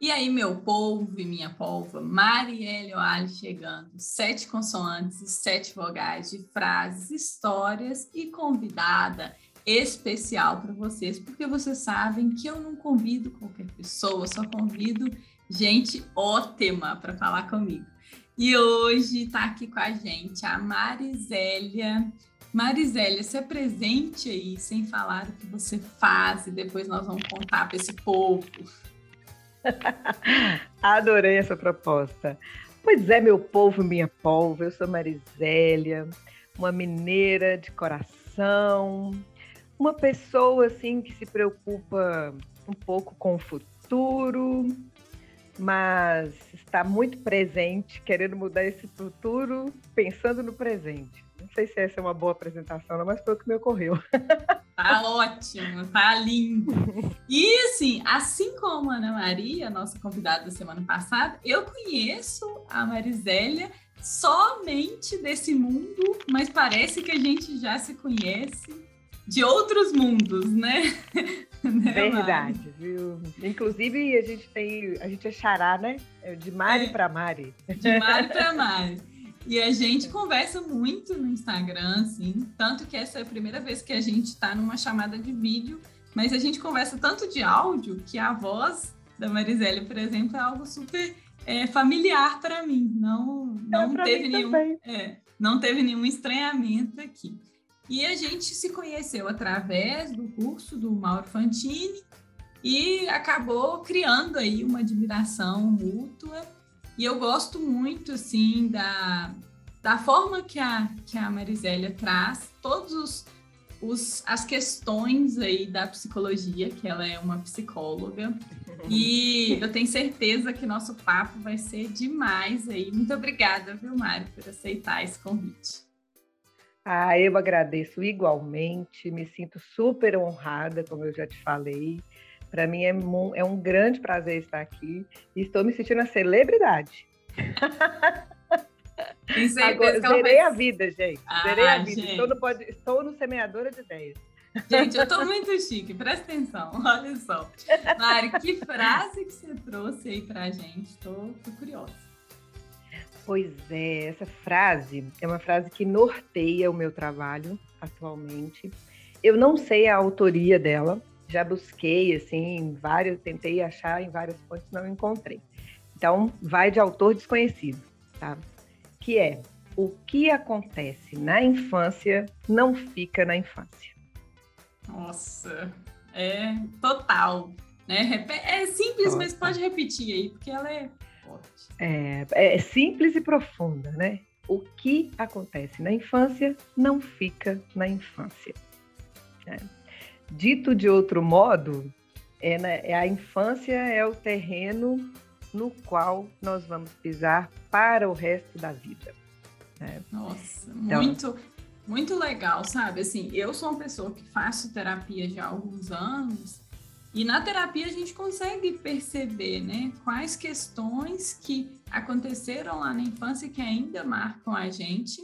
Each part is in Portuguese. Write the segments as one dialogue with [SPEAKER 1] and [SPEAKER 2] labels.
[SPEAKER 1] E aí, meu povo e minha polva, Marielle Oali chegando, sete consoantes e sete vogais de frases, histórias e convidada especial para vocês, porque vocês sabem que eu não convido qualquer pessoa, só convido gente ótima para falar comigo. E hoje está aqui com a gente a Marisélia. Marisélia, se apresente aí, sem falar o que você faz, e depois nós vamos contar para esse povo.
[SPEAKER 2] Adorei essa proposta. Pois é, meu povo, minha polva, eu sou Marisélia, uma mineira de coração, uma pessoa assim que se preocupa um pouco com o futuro, mas está muito presente, querendo mudar esse futuro, pensando no presente. Não sei se essa é uma boa apresentação, mas foi o que me ocorreu.
[SPEAKER 1] Tá ótimo, tá lindo. E assim, assim como a Ana Maria, nossa convidada da semana passada, eu conheço a Marisélia somente desse mundo, mas parece que a gente já se conhece de outros mundos, né?
[SPEAKER 2] né Verdade, viu? Inclusive a gente tem, a gente é xará, né? É de Mari é, para Mari.
[SPEAKER 1] De Mari para Mari. E a gente conversa muito no Instagram, assim, tanto que essa é a primeira vez que a gente está numa chamada de vídeo, mas a gente conversa tanto de áudio que a voz da Mariselle, por exemplo, é algo super é, familiar para mim. Não, não
[SPEAKER 2] é
[SPEAKER 1] teve nenhum, é, não teve nenhum estranhamento aqui. E a gente se conheceu através do curso do Mauro Fantini e acabou criando aí uma admiração mútua e eu gosto muito, assim, da, da forma que a, que a Marisélia traz todos os, os, as questões aí da psicologia, que ela é uma psicóloga. E eu tenho certeza que nosso papo vai ser demais aí. Muito obrigada, viu, Mário, por aceitar esse convite.
[SPEAKER 2] Ah, eu agradeço igualmente, me sinto super honrada, como eu já te falei. Para mim é, é um grande prazer estar aqui e estou me sentindo a celebridade. Agora, zerei vai... a vida, gente. Ah, zerei a vida. Estou no, pode... Estou no Semeadora de Ideias.
[SPEAKER 1] Gente, eu estou muito chique, presta atenção, olha só. Mari, que frase que você trouxe aí para a gente? Estou curiosa.
[SPEAKER 2] Pois é, essa frase é uma frase que norteia o meu trabalho atualmente. Eu não sei a autoria dela, já busquei, assim, vários, tentei achar em várias fontes, não encontrei. Então, vai de autor desconhecido, tá? Que é o que acontece na infância não fica na infância.
[SPEAKER 1] Nossa, é total. Né? É simples, mas pode repetir aí, porque ela é forte.
[SPEAKER 2] É, é simples e profunda, né? O que acontece na infância não fica na infância. É. Dito de outro modo, é, né, é a infância é o terreno no qual nós vamos pisar para o resto da vida.
[SPEAKER 1] Né? Nossa, então, muito, muito legal, sabe? Assim, eu sou uma pessoa que faço terapia já há alguns anos e na terapia a gente consegue perceber, né, quais questões que aconteceram lá na infância que ainda marcam a gente.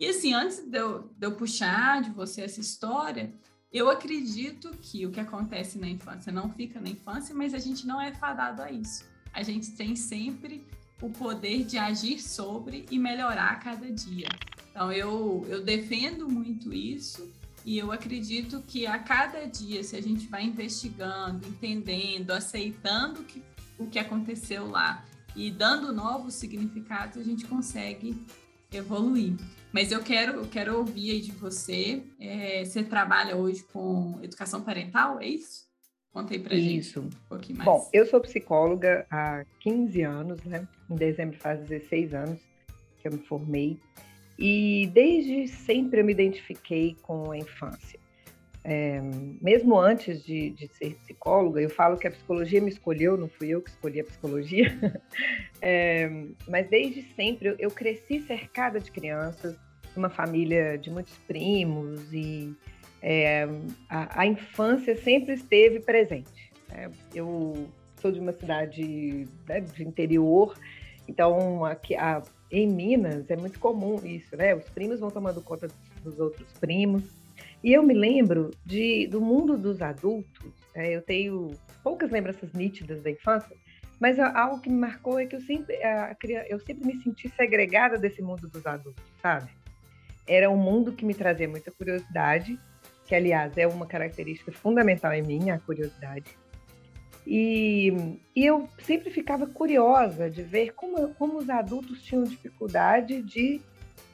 [SPEAKER 1] E assim, antes de eu, de eu puxar de você essa história, eu acredito que o que acontece na infância não fica na infância, mas a gente não é fadado a isso. A gente tem sempre o poder de agir sobre e melhorar a cada dia. Então, eu, eu defendo muito isso e eu acredito que a cada dia, se a gente vai investigando, entendendo, aceitando que, o que aconteceu lá e dando novos significados, a gente consegue evoluir. Mas eu quero, eu quero ouvir aí de você. É, você trabalha hoje com educação parental, é isso? Conta aí pra
[SPEAKER 2] isso.
[SPEAKER 1] gente um pouquinho mais.
[SPEAKER 2] Bom, eu sou psicóloga há 15 anos, né? Em dezembro faz 16 anos que eu me formei. E desde sempre eu me identifiquei com a infância. É, mesmo antes de, de, ser psicóloga, eu falo que a psicologia me escolheu, não fui eu que escolhi a psicologia, é, mas desde sempre eu, eu, cresci cercada de crianças, uma família de muitos primos e é, a, a, infância sempre esteve presente. Né? Eu sou de uma cidade né, de interior, então aqui, a, em Minas é muito comum isso, né? Os primos vão tomando conta dos outros primos. E eu me lembro de, do mundo dos adultos, é, eu tenho poucas lembranças nítidas da infância, Mas algo que me marcou é que eu sempre, eu sempre me senti segregada desse mundo dos adultos, sabe? Era um mundo que me trazia muita curiosidade, que aliás é uma característica fundamental em mim, a curiosidade. E, e eu sempre ficava curiosa de ver como, como os adultos tinham dificuldade de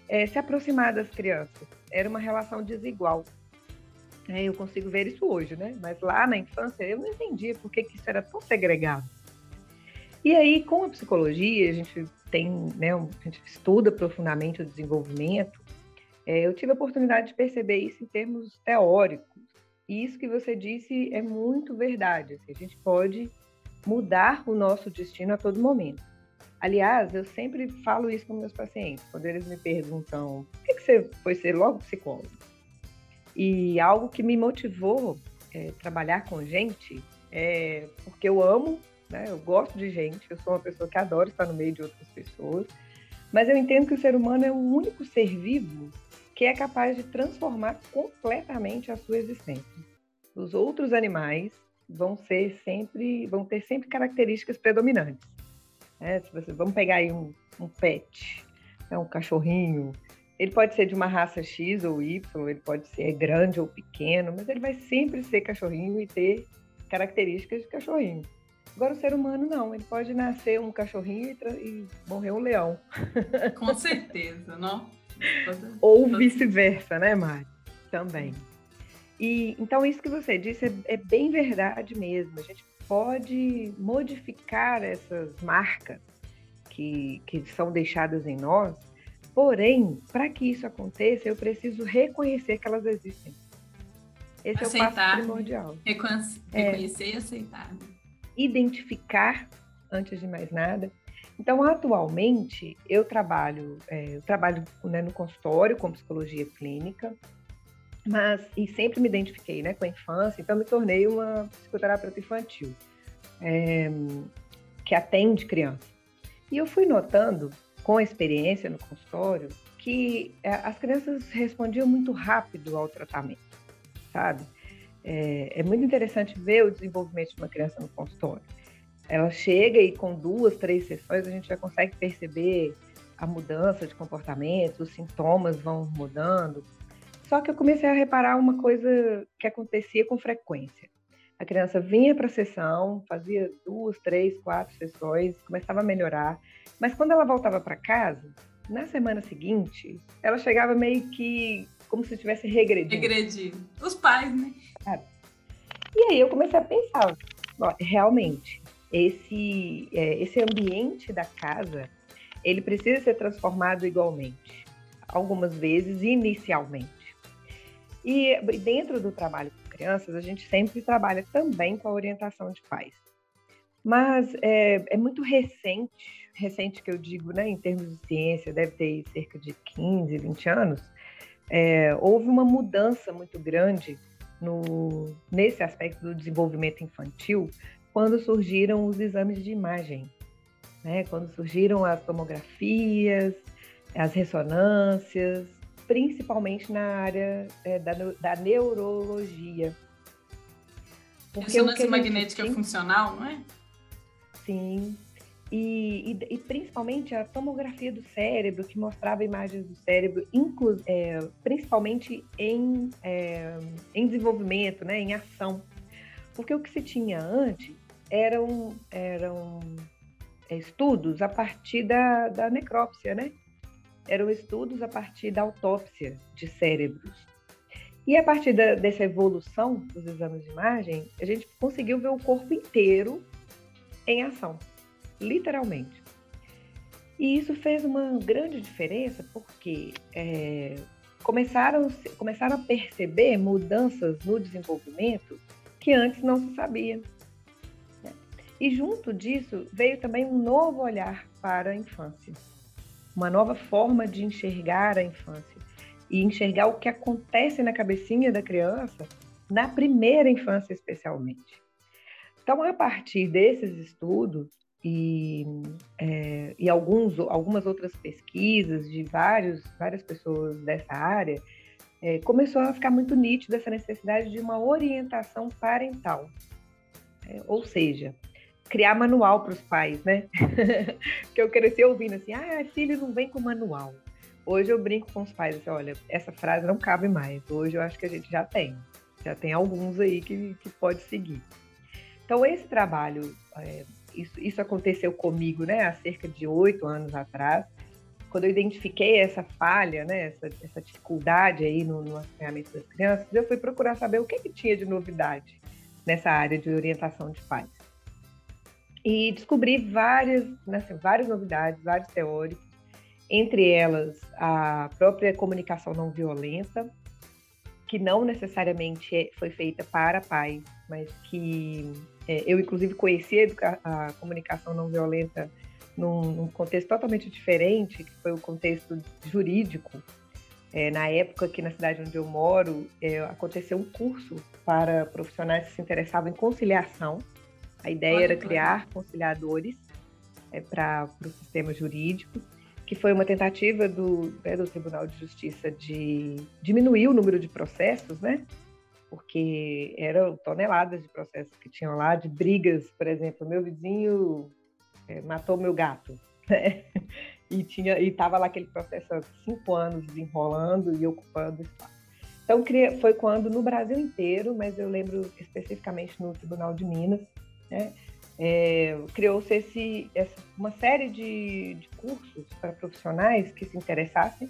[SPEAKER 2] é, se aproximar das crianças. Era uma relação desigual. É, eu consigo ver isso hoje, né? Mas lá na infância eu não entendia por que, que isso era tão segregado. E aí, com a psicologia, a gente tem, né, a gente estuda profundamente o desenvolvimento. É, eu tive a oportunidade de perceber isso em termos teóricos. E isso que você disse é muito verdade. Assim, a gente pode mudar o nosso destino a todo momento. Aliás, eu sempre falo isso com meus pacientes, quando eles me perguntam por que, que você foi ser logo psicólogo? E algo que me motivou é, trabalhar com gente é porque eu amo né? Eu gosto de gente, eu sou uma pessoa que adora estar no meio de outras pessoas, mas eu entendo que o ser humano é o único ser vivo que é capaz de transformar completamente a sua existência. Os outros animais vão ser sempre, vão ter sempre características predominantes. Né? Se você, vamos pegar aí um, um pet, né? um cachorrinho, ele pode ser de uma raça X ou Y, ele pode ser grande ou pequeno, mas ele vai sempre ser cachorrinho e ter características de cachorrinho. Agora, o ser humano não, ele pode nascer um cachorrinho e, e morrer um leão.
[SPEAKER 1] Com certeza, não?
[SPEAKER 2] Ou vice-versa, né, Mari? Também. E então isso que você disse é, é, bem verdade mesmo. A gente pode modificar essas marcas que, que são deixadas em nós. Porém, para que isso aconteça, eu preciso reconhecer que elas existem.
[SPEAKER 1] Esse aceitar, é o passo primordial. Reconhecer é. e aceitar
[SPEAKER 2] identificar antes de mais nada. Então, atualmente, eu trabalho, é, eu trabalho né, no consultório com psicologia clínica, mas e sempre me identifiquei né, com a infância, então me tornei uma psicoterapeuta infantil é, que atende criança. E eu fui notando, com a experiência no consultório, que é, as crianças respondiam muito rápido ao tratamento, sabe? É, é, muito interessante ver o desenvolvimento de uma criança no consultório. Ela chega e com duas, três sessões a gente já consegue perceber a mudança de comportamento, os sintomas vão mudando. Só que eu comecei a reparar uma coisa que acontecia com frequência. A criança vinha para a sessão, fazia duas, três, quatro sessões, começava a melhorar, mas quando ela voltava para casa, na semana seguinte, ela chegava meio que como se estivesse regredindo.
[SPEAKER 1] Regredindo. Os pais, né?
[SPEAKER 2] E aí eu comecei a pensar, realmente, esse, é, esse ambiente da casa, ele precisa ser transformado igualmente, algumas vezes inicialmente. E dentro do trabalho com crianças, a gente sempre trabalha também com a orientação de pais. Mas é, é muito recente, recente que eu digo, né, em termos de ciência, deve ter cerca de 15, 20 anos, é, houve uma mudança muito grande no, nesse aspecto do desenvolvimento infantil quando surgiram os exames de imagem, né? quando surgiram as tomografias, as ressonâncias, principalmente na área é, da, da neurologia.
[SPEAKER 1] Porque Ressonância magnética tem... funcional, não é?
[SPEAKER 2] Sim, e, e, e, principalmente a tomografia do cérebro, que mostrava imagens do cérebro, inclu, é, principalmente em, é, em desenvolvimento, né, em ação. Porque o que se tinha antes eram, eram é, estudos a partir da, da necrópsia, né? Eram estudos a partir da autópsia de cérebros. E a partir da, dessa evolução dos exames de imagem, a gente conseguiu ver o corpo inteiro em ação literalmente. E isso fez uma grande diferença porque é, começaram, começaram a perceber mudanças no desenvolvimento que antes não se sabia. E junto disso veio também um novo olhar para a infância, uma nova forma de enxergar a infância e enxergar o que acontece na cabecinha da criança na primeira infância especialmente. Então, a partir desses estudos, e, é, e alguns, algumas outras pesquisas de vários, várias pessoas dessa área, é, começou a ficar muito nítido essa necessidade de uma orientação parental. É, ou seja, criar manual para os pais, né? Porque eu cresci ouvindo assim, ah, filho não vem com manual. Hoje eu brinco com os pais assim, olha, essa frase não cabe mais. Hoje eu acho que a gente já tem. Já tem alguns aí que, que pode seguir. Então, esse trabalho, é, isso, isso aconteceu comigo, né, há cerca de oito anos atrás, quando eu identifiquei essa falha, né, essa, essa dificuldade aí no, no acompanhamento das crianças, eu fui procurar saber o que, que tinha de novidade nessa área de orientação de pais. E descobri várias, assim, várias novidades, vários teóricos, entre elas a própria comunicação não violenta, que não necessariamente é, foi feita para pais, mas que é, eu, inclusive, conheci a, a comunicação não violenta num, num, contexto totalmente diferente, que foi o contexto jurídico. É, na época que na cidade onde eu moro, é, aconteceu um curso para profissionais que se interessavam em conciliação. A ideia Olha, era criar conciliadores é, para os sistemas jurídicos que foi uma tentativa do, né, do Tribunal de Justiça de diminuir o número de processos, né? Porque eram toneladas de processos que tinham lá, de brigas, por exemplo, meu vizinho é, matou meu gato, né? E tinha e estava lá aquele processo há cinco anos desenrolando e ocupando espaço. Então foi quando no Brasil inteiro, mas eu lembro especificamente no Tribunal de Minas, né? é, criou-se esse, essa, uma série de, de cursos para profissionais que se interessassem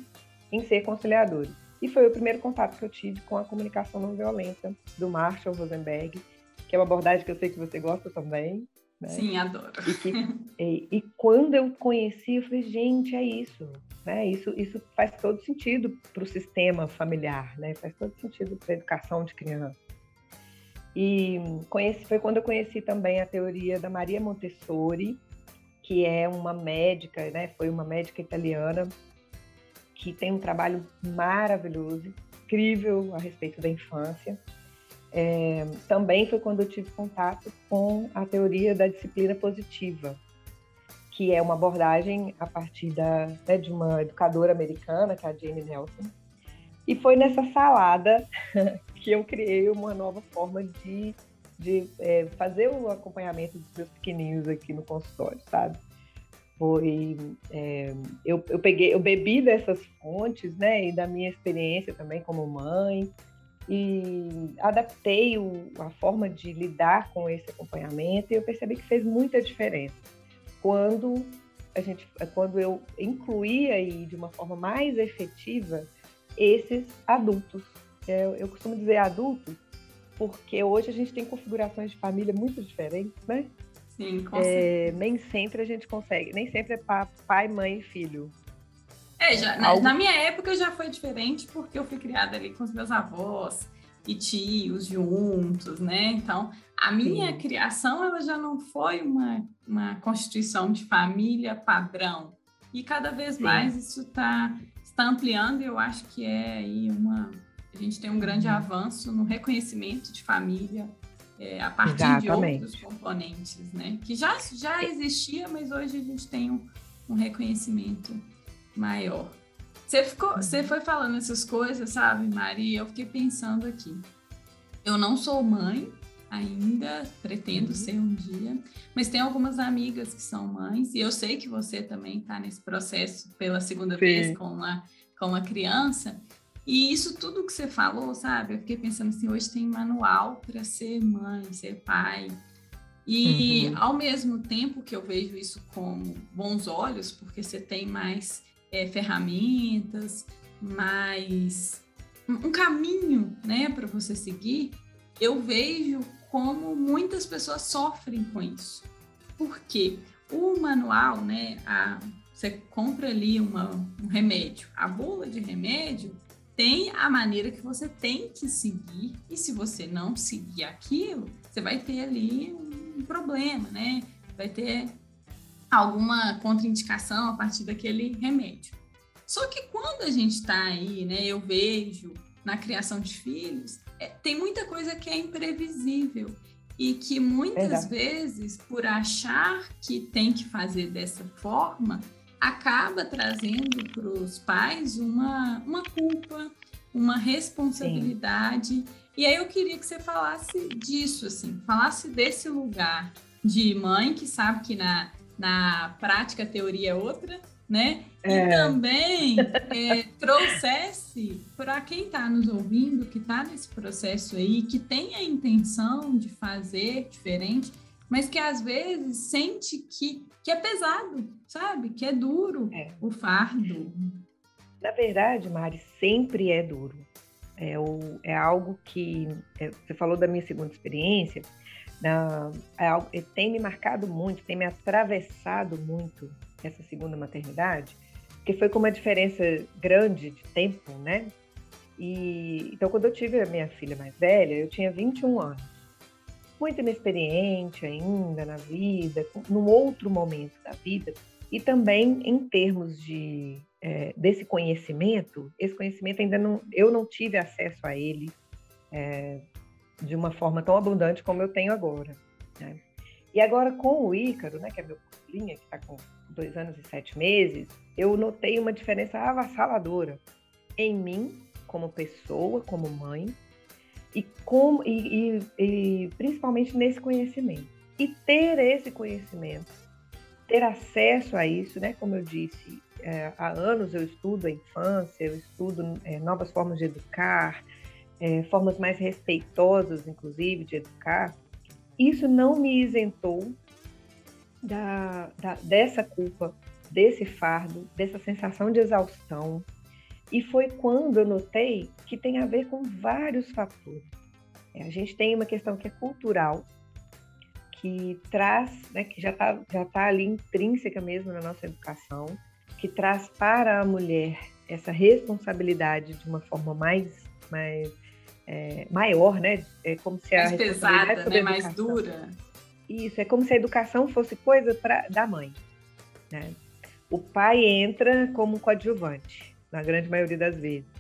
[SPEAKER 2] em ser conciliadores. E foi o primeiro contato que eu tive com a comunicação não violenta do Marshall Rosenberg, que é uma abordagem que eu sei que você gosta também.
[SPEAKER 1] Né? Sim, adoro.
[SPEAKER 2] E, que, e, e, quando eu conheci, eu falei, gente, é isso. Né? Isso, isso faz todo sentido para o sistema familiar, né? faz todo sentido para a educação de criança. E conheci, foi quando eu conheci também a teoria da Maria Montessori, que é uma médica, né? Foi uma médica italiana que tem um trabalho maravilhoso, incrível a respeito da infância. É, também foi quando eu tive contato com a teoria da disciplina positiva, que é uma abordagem a partir da, né, de uma educadora americana, que é a Jane Nelson. E foi nessa salada que eu criei uma nova forma de, de é, fazer o acompanhamento dos meus pequenininhos aqui no consultório, sabe? Foi, é, eu, eu peguei, eu bebi dessas fontes, né, e da minha experiência também como mãe, e adaptei o, a forma de lidar com esse acompanhamento e eu percebi que fez muita diferença quando a gente quando eu incluí aí de uma forma mais efetiva esses adultos eu, eu costumo dizer adultos, porque hoje a gente tem configurações de família muito diferentes, né?
[SPEAKER 1] Sim, com é,
[SPEAKER 2] Nem sempre a gente consegue, nem sempre é pai, mãe e filho.
[SPEAKER 1] É, já, na, na, minha época já foi diferente, porque eu fui criada ali com os meus avós e tios juntos, né? Então, a minha Sim. criação, ela já não foi uma, uma constituição de família padrão. E cada vez Sim. mais isso está tá ampliando e eu acho que é aí uma a gente tem um grande uhum. avanço no reconhecimento de família é, a partir Exatamente. de outros componentes, né? Que já, já existia, mas hoje a gente tem um, um reconhecimento maior. Você, ficou, você uhum. foi falando essas coisas, sabe, Maria? Eu fiquei pensando aqui. Eu não sou mãe ainda, pretendo uhum. ser um dia, mas tem algumas amigas que são mães, e eu sei que você também está nesse processo pela segunda Sim. vez com uma, com uma criança. E isso tudo que você falou, sabe? Eu fiquei pensando assim, hoje tem manual para ser mãe, ser pai. E uhum. ao mesmo tempo que eu vejo isso com bons olhos, porque você tem mais é, ferramentas, mais um caminho, né, para você seguir, eu vejo como muitas pessoas sofrem com isso. Porque o manual, né, a, você compra ali uma, um remédio, a bula de remédio, tem a maneira que você tem que seguir, e se você não seguir aquilo, você vai ter ali um problema, né? Vai ter alguma contraindicação a partir daquele remédio. Só que quando a gente está aí, né, eu vejo na criação de filhos, é, tem muita coisa que é imprevisível e que muitas vezes, por achar que tem que fazer dessa forma, acaba trazendo para os pais uma, uma culpa, uma responsabilidade. Sim. E aí eu queria que você falasse disso, assim, falasse desse lugar de mãe que sabe que na, na prática a teoria é outra, né? É. E também é, trouxesse para quem está nos ouvindo, que está nesse processo aí, que tem a intenção de fazer diferente, mas que às vezes sente que, que é pesado, sabe? Que é duro é. o fardo.
[SPEAKER 2] Na verdade, Mari, sempre é duro. É, o, é algo que. É, você falou da minha segunda experiência, na, é algo, é, tem me marcado muito, tem me atravessado muito essa segunda maternidade, porque foi com uma diferença grande de tempo, né? E, então, quando eu tive a minha filha mais velha, eu tinha 21 anos. Muito inexperiente ainda na vida, num outro momento da vida, e também em termos de é, desse conhecimento, esse conhecimento ainda não, eu não tive acesso a ele é, de uma forma tão abundante como eu tenho agora. Né? E agora com o Ícaro, né, que é meu filhinho, que está com dois anos e sete meses, eu notei uma diferença avassaladora em mim, como pessoa, como mãe, e, com, e, e, e principalmente nesse conhecimento. E ter esse conhecimento, ter acesso a isso, né, como eu disse, é, há anos eu estudo a infância, eu estudo é, novas formas de educar, é, formas mais respeitosas, inclusive, de educar. Isso não me isentou da, da, dessa culpa, desse fardo, dessa sensação de exaustão. E foi quando eu notei que tem a ver com vários fatores. É, a gente tem uma questão que é cultural, que traz, né, que já está já tá ali intrínseca mesmo na nossa educação, que traz para a mulher essa responsabilidade de uma forma mais, mais é, maior, né? É como se
[SPEAKER 1] a mais pesada, né? mais dura.
[SPEAKER 2] Isso, é como se a educação fosse coisa pra, da mãe. Né? O pai entra como coadjuvante, na grande maioria das vezes.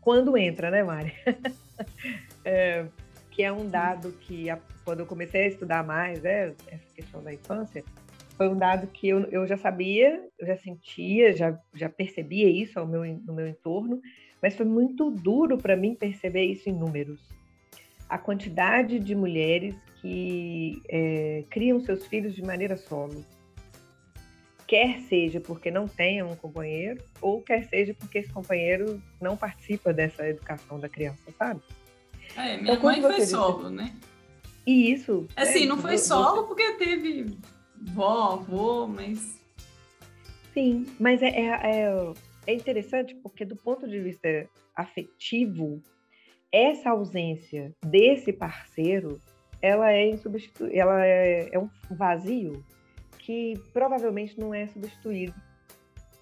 [SPEAKER 2] Quando entra, né, Mari? é, que é um dado que, quando eu comecei a estudar mais né, essa questão da infância, foi um dado que eu, eu já sabia, eu já sentia, já, já percebia isso ao meu, no meu entorno, mas foi muito duro para mim perceber isso em números. A quantidade de mulheres que é, criam seus filhos de maneira solo, quer seja porque não tenham um companheiro, ou quer seja porque esse companheiro não participa dessa educação da criança, sabe?
[SPEAKER 1] É, minha então, mãe foi solo, né?
[SPEAKER 2] E isso.
[SPEAKER 1] Assim, é, não foi solo porque teve vó, avô, mas.
[SPEAKER 2] Sim, mas é, é, é, é interessante porque, do ponto de vista afetivo, essa ausência desse parceiro ela é insubstituível, ela é, é, um vazio que provavelmente não é substituído,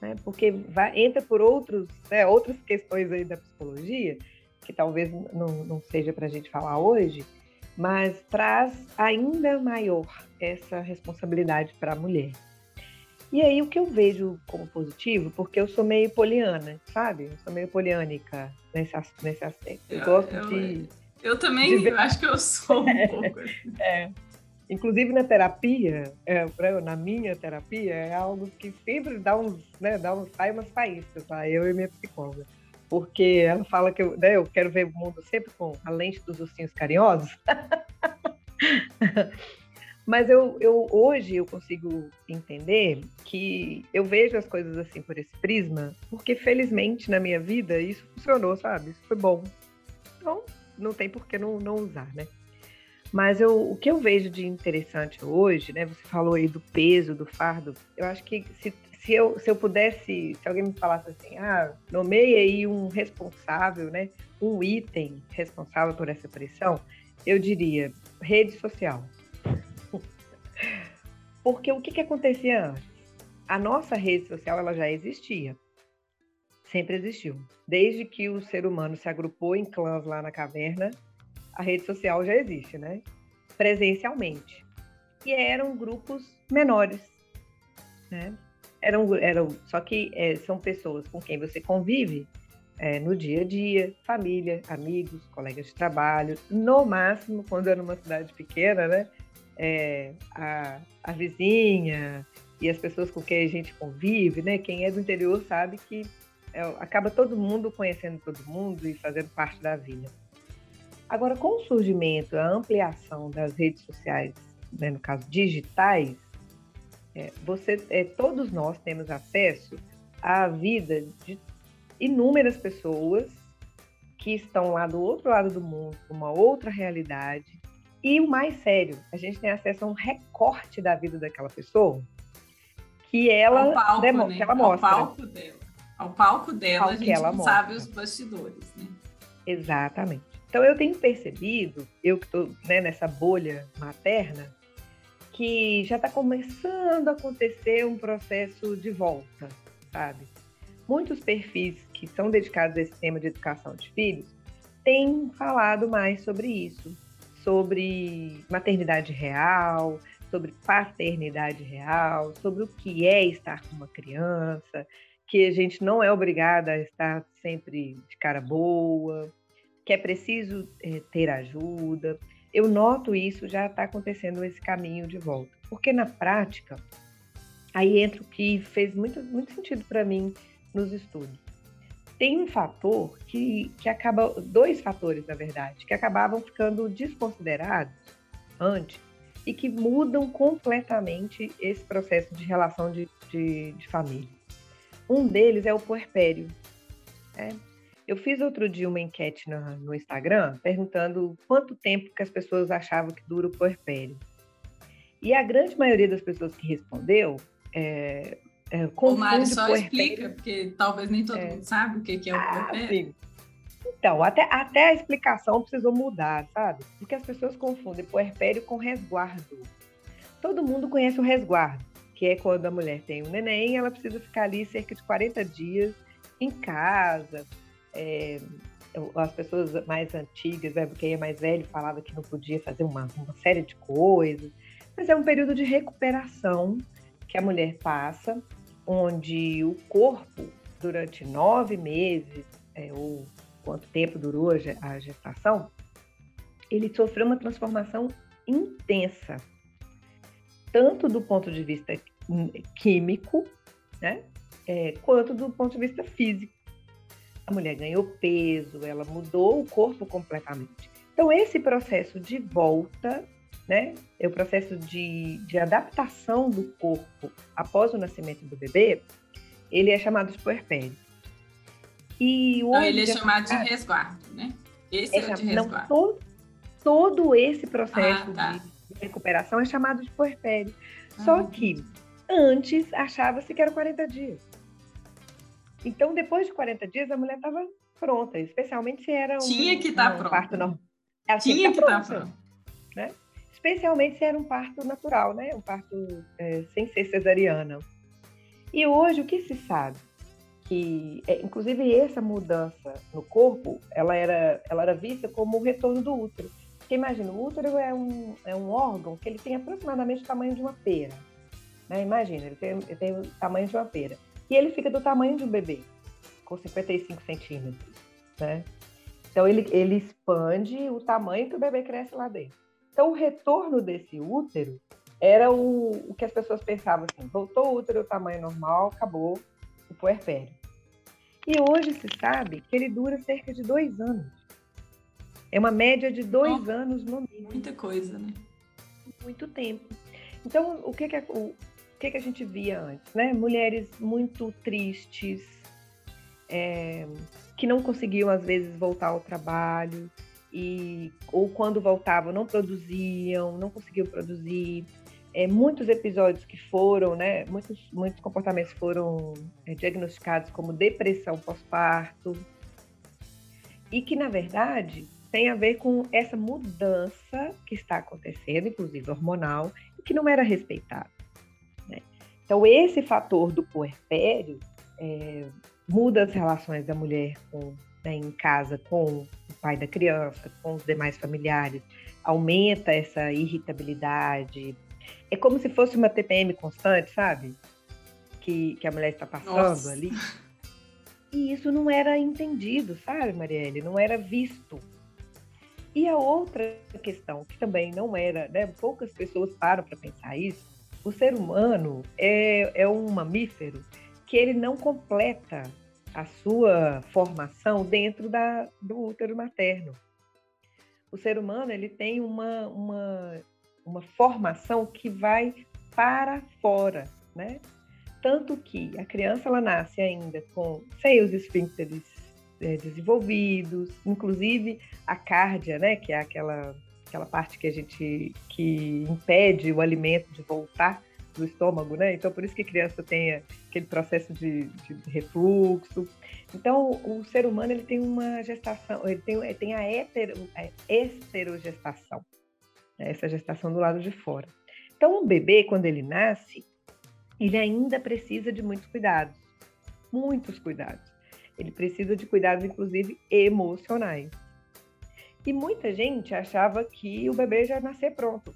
[SPEAKER 2] né? porque vai, entra por outros, né, outras questões aí da psicologia, que talvez não, não seja para a gente falar hoje, mas traz ainda maior essa responsabilidade para a mulher. E aí o que eu vejo como positivo, porque eu sou meio poliana, sabe? Eu sou meio poliânica nesse, nesse aspecto. Eu, eu gosto de.
[SPEAKER 1] Eu também de... acho que eu sou um pouco.
[SPEAKER 2] é. Inclusive na terapia, é, na minha terapia, é algo que sempre dá uns, né, dá uns, sai umas faíscas, tá? Eu e minha psicóloga porque ela fala que eu, né, eu quero ver o mundo sempre com a lente dos ursinhos carinhosos. Mas eu, eu hoje eu consigo entender que eu vejo as coisas assim por esse prisma, porque felizmente na minha vida isso funcionou, sabe? Isso foi bom. Então, não tem por que não, não usar, né? Mas eu, o que eu vejo de interessante hoje, né? Você falou aí do peso, do fardo. Eu acho que se se eu, se eu pudesse, se alguém me falasse assim, ah, nomeie aí um responsável, né, um item responsável por essa pressão, eu diria rede social. Porque o que, que acontecia antes? A nossa rede social ela já existia, sempre existiu. Desde que o ser humano se agrupou em clãs lá na caverna, a rede social já existe, né? Presencialmente. E eram grupos menores, né? eram, eram só que é, são pessoas com quem você convive é, no dia a dia, família, amigos, colegas de trabalho, no máximo, quando é numa cidade pequena, né? É, a, a vizinha e as pessoas com quem a gente convive, né? Quem é do interior sabe que é, acaba todo mundo conhecendo todo mundo e fazendo parte da vida. Agora, com o surgimento, a ampliação das redes sociais né, no caso digitais, é, você, é, todos nós temos acesso à vida de inúmeras pessoas que estão lá do outro lado do mundo, uma outra realidade. E o mais sério, a gente tem acesso a um recorte da vida daquela pessoa que ela,
[SPEAKER 1] palco, demo, né? que ela mostra. Ao palco dela. Ao palco dela, Ao a gente não mostra. sabe os bastidores, né?
[SPEAKER 2] Exatamente. Então eu tenho percebido, eu que estou né, nessa bolha materna, que já está começando a acontecer um processo de volta, sabe? Muitos perfis que são dedicados a esse tema de educação de filhos têm falado mais sobre isso, sobre maternidade real, sobre paternidade real, sobre o que é estar com uma criança, que a gente não é obrigada a estar sempre de cara boa, que é preciso é, ter ajuda. Eu noto isso já está acontecendo esse caminho de volta, porque na prática aí entra o que fez muito, muito sentido para mim nos estudos. Tem um fator que, que acaba, dois fatores, na verdade, que acabavam ficando desconsiderados antes e que mudam completamente esse processo de relação de, de, de família. Um deles é o puerpério. Né? Eu fiz outro dia uma enquete no, no, Instagram perguntando quanto tempo que as pessoas achavam que dura o puerpério. E a grande maioria das pessoas que respondeu é,
[SPEAKER 1] é, Ô, Mari, só puerpério... explica, porque talvez nem todo é. mundo sabe o que é o ah, puerpério. Sim.
[SPEAKER 2] Então, até, até a explicação precisou mudar, sabe? Porque as pessoas confundem puerpério com resguardo. Todo mundo conhece o resguardo, que é quando a mulher tem um neném, ela precisa ficar ali cerca de 40 dias em casa. É, as pessoas mais antigas, né, quem é mais velho, falava que não podia fazer uma, uma série de coisas. Mas é um período de recuperação que a mulher passa, onde o corpo, durante nove meses, é, ou quanto tempo durou a gestação, ele sofreu uma transformação intensa, tanto do ponto de vista químico, né, é, quanto do ponto de vista físico. A mulher ganhou peso, ela mudou o corpo completamente. Então, esse processo de volta, né, é o processo de, de adaptação do corpo após o nascimento do bebê, ele é chamado de puerpério.
[SPEAKER 1] E hoje, ele é chamado de resguardo, né? Esse é, é o de resguardo. Não,
[SPEAKER 2] todo, todo esse processo ah, tá. de, recuperação é chamado de puerpério. Ah, Só que antes achava-se que era 40 dias. Então, depois de 40 dias, a mulher estava pronta, especialmente se era um,
[SPEAKER 1] Tinha que estar tá um pronta.
[SPEAKER 2] parto não.
[SPEAKER 1] Ela tinha que estar tá pronta.
[SPEAKER 2] Né? Especialmente se era um parto natural, né? Um parto é, sem ser cesariana. E hoje, o que se sabe? que, é, inclusive, essa mudança no corpo, ela era, ela era vista como o retorno do útero. Porque imagina, o útero é um, é um órgão que ele tem aproximadamente o tamanho de uma pera. Né? Imagina, ele tem, ele tem o tamanho de uma pera. E ele fica do tamanho de um bebê, com 55 centímetros. Né? Então, ele, ele expande o tamanho que o bebê cresce lá dentro. Então, o retorno desse útero era o, o que as pessoas pensavam assim: voltou o útero ao tamanho normal, acabou o puerpério. E hoje se sabe que ele dura cerca de dois anos. É uma média de dois oh, anos no mínimo.
[SPEAKER 1] Muita coisa, né?
[SPEAKER 2] Muito tempo. Então, o que, que, o, que, que a gente via antes? Né? Mulheres muito tristes, é, que não conseguiam, às vezes, voltar ao trabalho, e, ou quando voltavam, não produziam, não conseguiam produzir é, muitos episódios que foram, né, muitos, muitos comportamentos foram é, diagnosticados como depressão pós-parto, e que, na verdade, tem a ver com essa mudança que está acontecendo, inclusive hormonal, e que não era respeitada. Então, esse fator do puerpério é, muda as relações da mulher com, né, em casa com o pai da criança, com os demais familiares, aumenta essa irritabilidade, é como se fosse uma TPM constante, sabe? Que, que a mulher está passando Nossa. ali. E isso não era entendido, sabe, Marielle? Não era visto. E a outra questão, que também não era, né? Poucas pessoas param para pensar isso. O ser humano é, é um mamífero que ele não completa a sua formação dentro da, do útero materno. O ser humano ele tem uma, uma uma formação que vai para fora, né? Tanto que a criança ela nasce ainda com seios esfíncteres é, desenvolvidos, inclusive a cárdia, né, que é aquela aquela parte que a gente que impede o alimento de voltar do estômago, né? Então por isso que a criança tem aquele processo de, de refluxo. Então o ser humano ele tem uma gestação, ele tem, ele tem a, esterogestação, né? essa gestação do lado de fora. Então o bebê quando ele nasce ele ainda precisa de muitos cuidados, muitos cuidados. Ele precisa de cuidados, inclusive emocionais. E muita gente achava que o bebê já nascer pronto.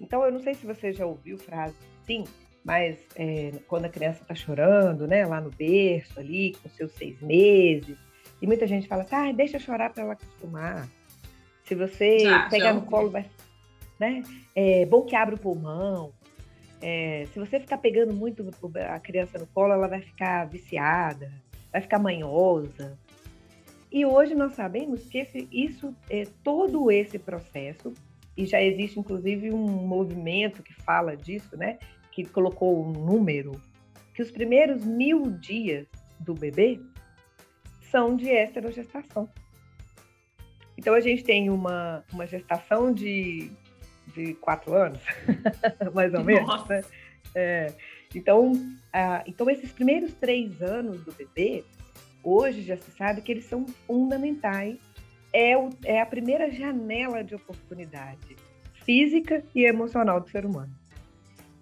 [SPEAKER 2] Então, eu não sei se você já ouviu frase assim, mas é, quando a criança está chorando, né, lá no berço, ali, com seus seis meses, e muita gente fala assim, ah, deixa chorar para ela acostumar. Se você já, pegar já no colo, vai, né, é bom que abra o pulmão. É, se você ficar pegando muito a criança no colo, ela vai ficar viciada, vai ficar manhosa. E hoje nós sabemos que esse, isso, é, todo esse processo, e já existe inclusive um movimento que fala disso, né? Que colocou um número, que os primeiros mil dias do bebê são de esterogestação. Então a gente tem uma, uma gestação de de quatro anos, mais ou menos. Né? É, então, ah, então, esses primeiros três anos do bebê, hoje já se sabe que eles são fundamentais. É, o, é a primeira janela de oportunidade física e emocional do ser humano.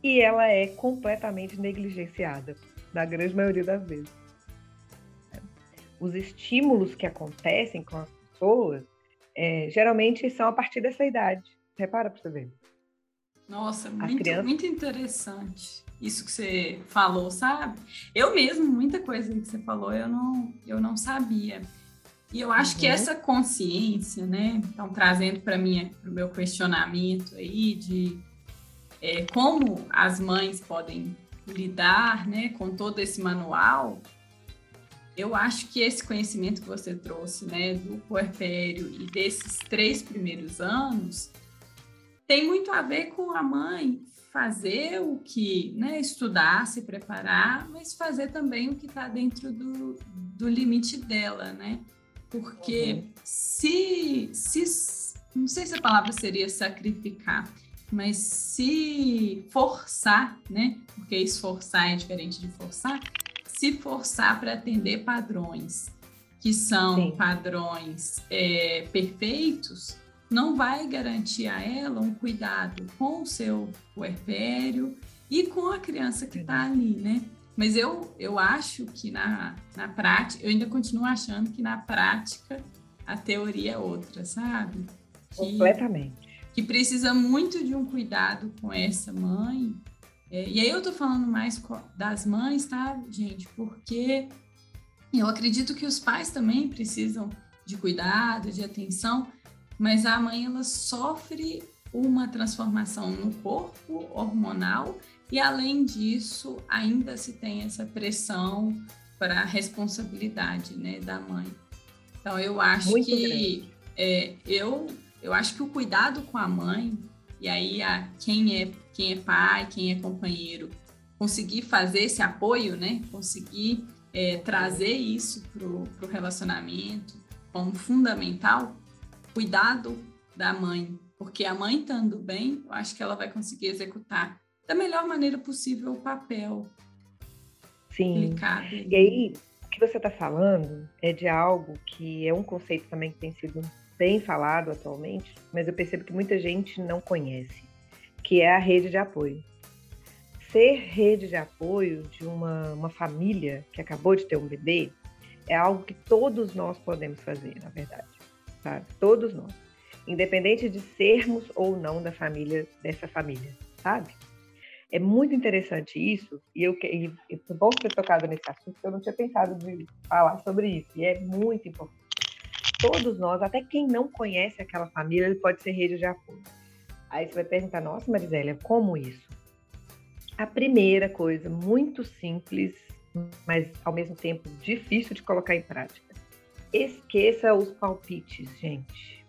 [SPEAKER 2] E ela é completamente negligenciada, na grande maioria das vezes. Os estímulos que acontecem com as pessoas é, geralmente são a partir dessa idade. Repara para você ver.
[SPEAKER 1] Nossa, muito, crianças... muito interessante isso que você falou, sabe? Eu mesmo, muita coisa que você falou, eu não, eu não sabia. E eu acho uhum. que essa consciência, né? Então, trazendo para mim, para o meu questionamento aí de é, como as mães podem lidar, né, com todo esse manual, eu acho que esse conhecimento que você trouxe, né, do puerpério e desses três primeiros anos, tem muito a ver com a mãe fazer o que, né, estudar, se preparar, mas fazer também o que está dentro do, do limite dela, né? Porque uhum. se, se, não sei se a palavra seria sacrificar, mas se forçar, né? Porque esforçar é diferente de forçar, se forçar para atender padrões que são Sim. padrões é, perfeitos, não vai garantir a ela um cuidado com o seu puerpério e com a criança que está ali, né? Mas eu, eu acho que na, na prática, eu ainda continuo achando que na prática a teoria é outra, sabe?
[SPEAKER 2] Que, Completamente.
[SPEAKER 1] Que precisa muito de um cuidado com essa mãe. É, e aí eu tô falando mais das mães, tá, gente? Porque eu acredito que os pais também precisam de cuidado, de atenção, mas a mãe ela sofre uma transformação no corpo hormonal e além disso ainda se tem essa pressão para a responsabilidade né, da mãe. Então eu acho Muito que é, eu eu acho que o cuidado com a mãe e aí a, quem é quem é pai, quem é companheiro, conseguir fazer esse apoio, né? Conseguir é, trazer isso para o relacionamento como fundamental, cuidado da mãe, porque a mãe estando bem, eu acho que ela vai conseguir executar da melhor maneira possível o papel.
[SPEAKER 2] Sim. E aí, o que você está falando é de algo que é um conceito também que tem sido bem falado atualmente, mas eu percebo que muita gente não conhece, que é a rede de apoio. Ser rede de apoio de uma, uma família que acabou de ter um bebê é algo que todos nós podemos fazer, na verdade sabe? Todos nós. Independente de sermos ou não da família, dessa família, sabe? É muito interessante isso, e eu e, e bom ter tocado nesse assunto, porque eu não tinha pensado de falar sobre isso, e é muito importante. Todos nós, até quem não conhece aquela família, ele pode ser rede de apoio. Aí você vai perguntar, nossa, Marisélia, como isso? A primeira coisa, muito simples, mas ao mesmo tempo difícil de colocar em prática, Esqueça os palpites, gente.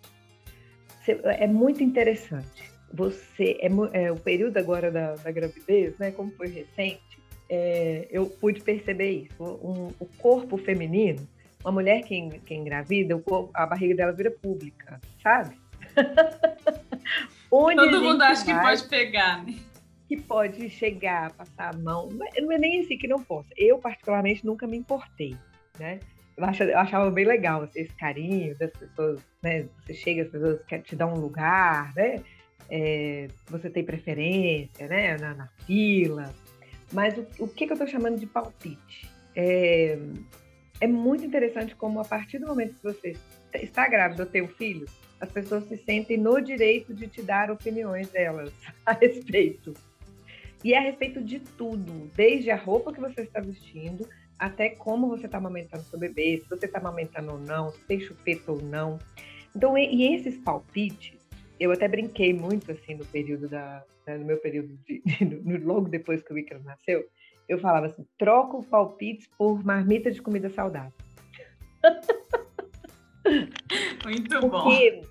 [SPEAKER 2] É muito interessante. você é, é, o período agora da, da, gravidez, né? Como foi recente, é, eu pude perceber isso. Um, o corpo feminino, uma mulher que, que engravida, o, a barriga dela vira pública, sabe?
[SPEAKER 1] Todo mundo acha vai, que pode pegar, né?
[SPEAKER 2] Que pode chegar, passar a mão. Não é nem assim que não possa. Eu, particularmente, nunca me importei, né? Eu, achava, bem legal assim, esse carinho das pessoas, né? Você chega, as pessoas querem te dar um lugar, né? É, você tem preferência, né? Na, na fila. Mas o, o que, que eu estou chamando de palpite? É, é muito interessante como a partir do momento que você está grávida ou tem um filho, as pessoas se sentem no direito de te dar opiniões delas a respeito. E é a respeito de tudo, desde a roupa que você está vestindo, até como você está amamentando seu bebê, se você está amamentando ou não, se tem chupeta ou não. Então, e, esses palpites, eu até brinquei muito assim no período da, né, no meu período de, de, logo depois que o Ícaro nasceu, eu falava assim, troco palpites por marmita de comida saudável.
[SPEAKER 1] Muito bom.
[SPEAKER 2] Porque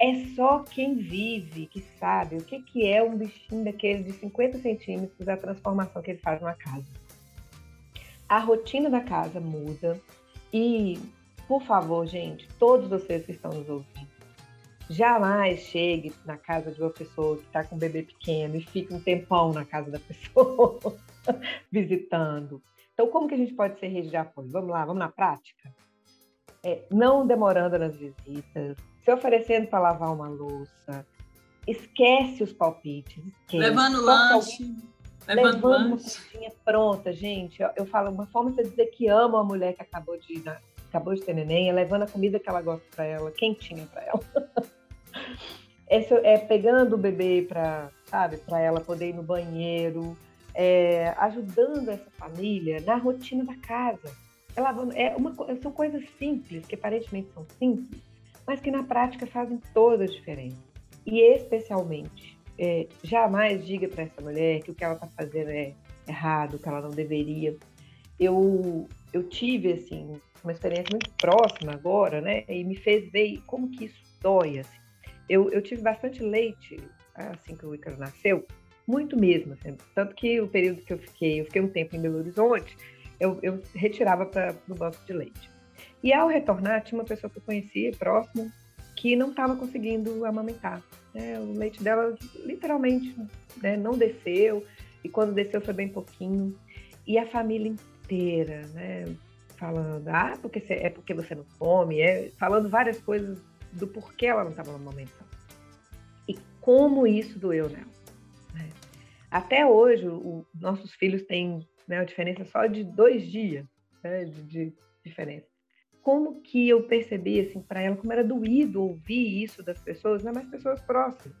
[SPEAKER 2] é só quem vive que sabe o que, que é um bichinho daquele de 50 centímetros, a transformação que ele faz numa casa. A rotina da casa muda e, por favor, gente, todos vocês que estão nos ouvindo, jamais chegue na casa de uma pessoa que está com um bebê pequeno e fique um tempão na casa da pessoa visitando. Então, como que a gente pode ser rede de apoio? Vamos lá, vamos na prática? É, não demorando nas visitas, se oferecendo para lavar uma louça, esquece os palpites, esquece.
[SPEAKER 1] Levando lanche.
[SPEAKER 2] Levando, levando uma cozinha pronta, gente. Eu, eu, falo, uma forma de dizer que ama a mulher que acabou de, acabou de ter neném é levando a comida que ela gosta para ela, quentinha para ela. é, é pegando o bebê para, sabe, para ela poder ir no banheiro, é, ajudando essa família na rotina da casa. Ela, é uma, são coisas simples, que aparentemente são simples, mas que na prática fazem toda a diferença. E especialmente, é, jamais diga para essa mulher que o que ela está fazendo é errado, que ela não deveria. Eu, eu tive, assim, uma experiência muito próxima agora, né? E me fez ver como que isso dói, assim. Eu, eu tive bastante leite, assim que o Ícaro nasceu, muito mesmo, assim. Tanto que o período que eu fiquei, eu fiquei um tempo em Belo Horizonte, eu, eu retirava para o banco de leite. E ao retornar, tinha uma pessoa que eu conhecia, próximo, que não estava conseguindo amamentar. Né? O leite dela literalmente né, não desceu, e quando desceu foi bem pouquinho. E a família inteira, né, falando, ah, porque é porque você não come, é, falando várias coisas do porquê ela não estava amamentando. E como isso doeu nela. Né? Até hoje, o, nossos filhos têm né, a diferença só de dois dias né, de, de diferença como que eu percebi assim para ela como era doído ouvir isso das pessoas, né, mas pessoas próximas.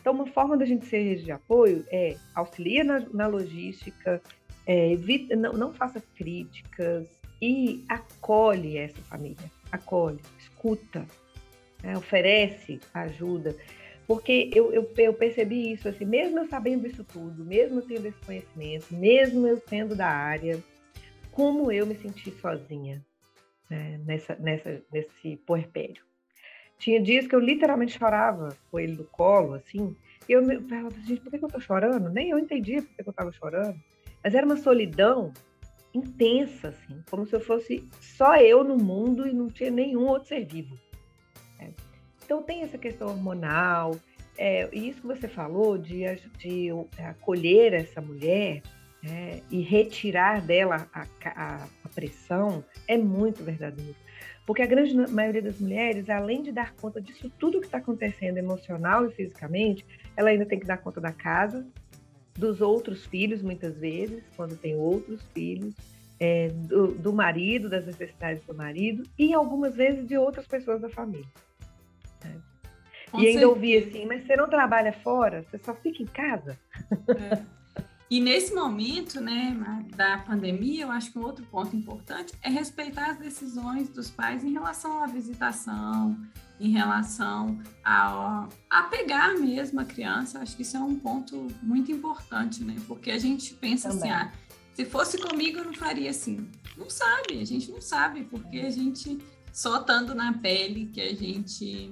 [SPEAKER 2] Então, uma forma da gente ser rede de apoio é auxilia na, na logística, é, evita, não, não faça críticas e acolhe essa família, acolhe, escuta, né, oferece ajuda. Porque eu, eu, eu, percebi isso, assim, mesmo eu sabendo isso tudo, mesmo eu tendo esse conhecimento, mesmo eu sendo da área, como eu me senti sozinha, né, nessa, nessa, nesse puerpério. Tinha dias que eu literalmente chorava com ele no colo, assim, e eu me falava, gente, por que eu tô chorando? Nem eu entendia por que eu tava chorando. Mas era uma solidão intensa, assim, como se eu fosse só eu no mundo e não tinha nenhum outro ser vivo. Né? Então tem essa questão hormonal, é, e isso que você falou de, de acolher essa mulher né, e retirar dela a, a pressão é muito verdadeiro. Porque a grande maioria das mulheres, além de dar conta disso tudo que está acontecendo emocional e fisicamente, ela ainda tem que dar conta da casa, dos outros filhos, muitas vezes, quando tem outros filhos, é, do, do, marido, das necessidades do marido, e algumas vezes de outras pessoas da família. Né? E ainda ouvi assim, mas você não trabalha fora? Você só fica em casa?
[SPEAKER 1] É. E nesse momento, né, da pandemia, eu acho que um outro ponto importante é respeitar as decisões dos pais em relação à visitação, em relação a, a pegar mesmo a criança. Acho que isso é um ponto muito importante, né? Porque a gente pensa assim, Também. assim, ah, se fosse comigo eu não faria assim. Não sabe, a gente não sabe, porque a gente só estando na pele que a gente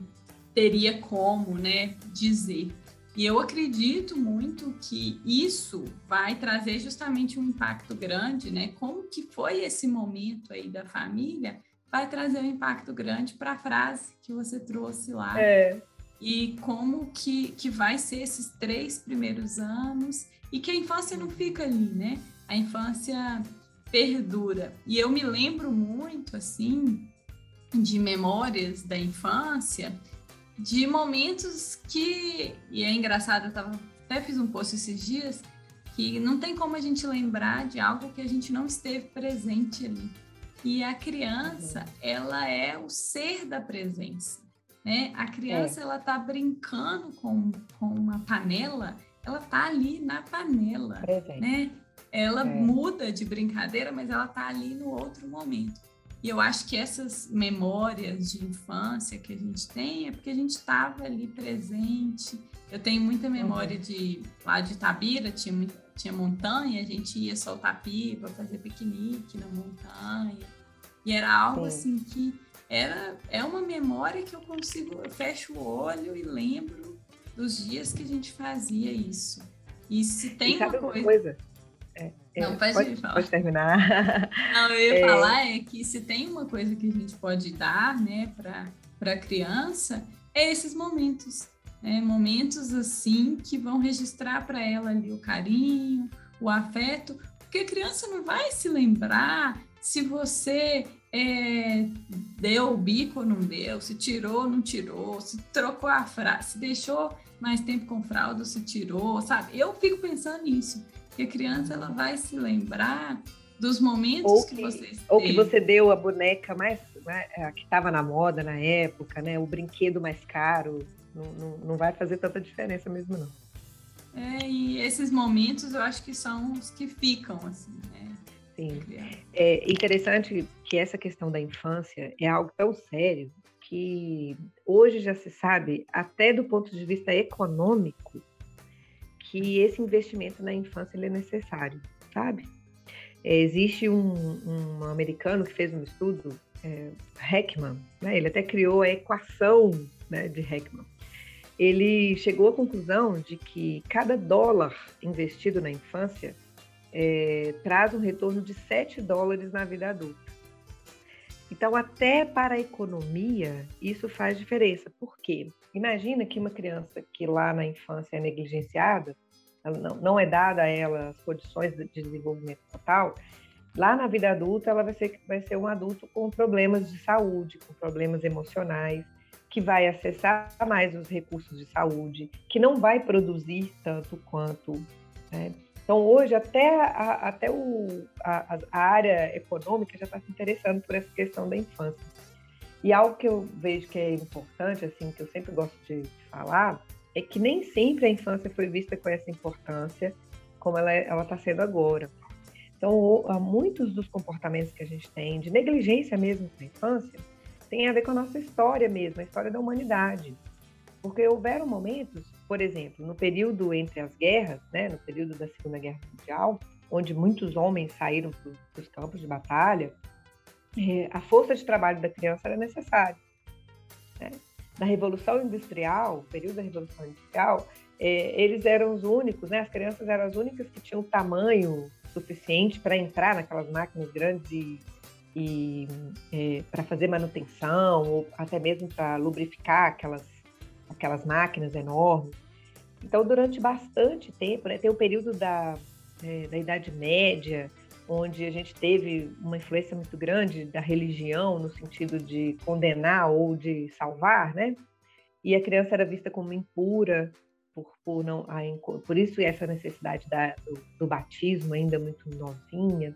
[SPEAKER 1] teria como, né, dizer. E eu acredito muito que isso vai trazer justamente um impacto grande, né? Como que foi esse momento aí da família, vai trazer um impacto grande para a frase que você trouxe lá.
[SPEAKER 2] É.
[SPEAKER 1] E como que, que vai ser esses três primeiros anos e que a infância não fica ali, né? A infância perdura. E eu me lembro muito, assim, de memórias da infância, de momentos que, e é engraçado, eu tava, até fiz um post esses dias, que não tem como a gente lembrar de algo que a gente não esteve presente ali. E a criança, ela é o ser da presença, né? A criança, é. ela tá brincando com, com uma panela, ela tá ali na panela, Presente. né? Ela é. muda de brincadeira, mas ela tá ali no outro momento. E eu acho que essas memórias de infância que a gente tem é porque a gente estava ali presente. Eu tenho muita memória uhum. de lá de Itabira, tinha, tinha montanha, a gente ia soltar pipa, fazer piquenique na montanha. E era algo Sim. assim que era é uma memória que eu consigo, eu fecho o olho e lembro dos dias que a gente fazia isso. E se tem
[SPEAKER 2] e
[SPEAKER 1] uma coisa,
[SPEAKER 2] coisa
[SPEAKER 1] não, pode,
[SPEAKER 2] pode,
[SPEAKER 1] falar.
[SPEAKER 2] pode terminar.
[SPEAKER 1] Não, eu ia é... falar é que se tem uma coisa que a gente pode dar, né, para a criança, é esses momentos. Né? Momentos assim que vão registrar para ela ali o carinho, o afeto, porque a criança não vai se lembrar se você é, deu o bico ou não deu, se tirou ou não tirou, se trocou a frase, se deixou mais tempo com fralda ou se tirou, sabe? Eu fico pensando nisso. Que a criança ela vai se lembrar dos momentos ou que, que você
[SPEAKER 2] ou que você deu a boneca mais né, que estava na moda na época, né? O brinquedo mais caro, não, não, não vai fazer tanta diferença mesmo não.
[SPEAKER 1] É, e esses momentos eu acho que são os que ficam assim, né?
[SPEAKER 2] Sim. É interessante que essa questão da infância é algo tão sério que hoje já se sabe, até do ponto de vista econômico, que esse investimento na infância é necessário, sabe? É, existe um, um, americano que fez um estudo, é, Heckman, né? ele até criou a equação né, de Heckman. Ele chegou à conclusão de que cada dólar investido na infância é, traz um retorno de 7 dólares na vida adulta. Então, até para a economia, isso faz diferença. Por quê? Imagina que uma criança que lá na infância é negligenciada, não, não é dada a ela as condições de desenvolvimento total, lá na vida adulta ela vai ser, vai ser um adulto com problemas de saúde, com problemas emocionais, que vai acessar mais os recursos de saúde, que não vai produzir tanto quanto né, então, hoje, até, a, até o, a, a área econômica já está se interessando por essa questão da infância. E algo que eu vejo que é importante, assim, que eu sempre gosto de falar, é que nem sempre a infância foi vista com essa importância como ela é, está sendo agora. Então, muitos dos comportamentos que a gente tem, de negligência mesmo com a infância, tem a ver com a nossa história mesmo, a história da humanidade. Porque houveram momentos, por exemplo, no período entre as guerras, né, no período da Segunda Guerra Mundial, onde muitos homens saíram para os campos de batalha, é, a força de trabalho da criança era necessária. Né? Na Revolução Industrial, período da Revolução Industrial, é, eles eram os únicos, né, as crianças eram as únicas que tinham tamanho suficiente para entrar naquelas máquinas grandes e, e é, para fazer manutenção, ou até mesmo para lubrificar aquelas aquelas máquinas enormes. Então, durante bastante tempo, né, tem o período da, é, da Idade Média, onde a gente teve uma influência muito grande da religião no sentido de condenar ou de salvar, né? E a criança era vista como impura por, por não a, por isso essa necessidade da, do, do batismo ainda muito novinha.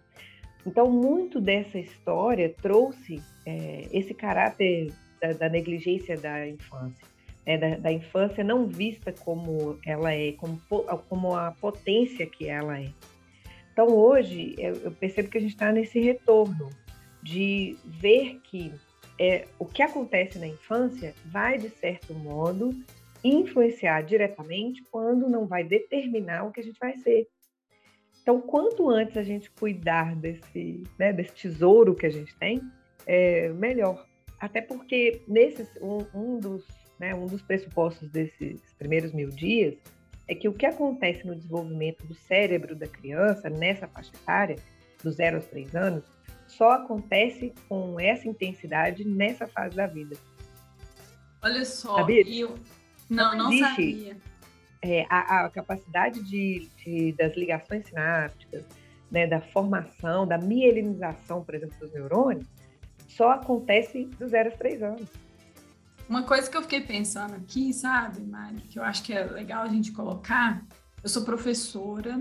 [SPEAKER 2] Então, muito dessa história trouxe é, esse caráter da, da negligência da infância né, da, da, infância não vista como ela é, como, como a potência que ela é. Então hoje eu, percebo que a gente está nesse retorno de ver que é, o que acontece na infância vai, de certo modo, influenciar diretamente quando não vai determinar o que a gente vai ser. Então, quanto antes a gente cuidar desse, né, desse tesouro que a gente tem, é melhor. Até porque nesses, um, um dos né, um dos pressupostos desses primeiros mil dias é que o que acontece no desenvolvimento do cérebro da criança nessa faixa etária, do zero aos três anos, só acontece com essa intensidade nessa fase da vida.
[SPEAKER 1] Olha só, sabia? eu não, não, não sabia.
[SPEAKER 2] É, a, a, capacidade de, de, das ligações sinápticas, né, da formação, da mielinização, por exemplo, dos neurônios, só acontece dos zero aos três anos.
[SPEAKER 1] Uma coisa que eu fiquei pensando aqui, sabe, Mari, que eu acho que é legal a gente colocar, eu sou professora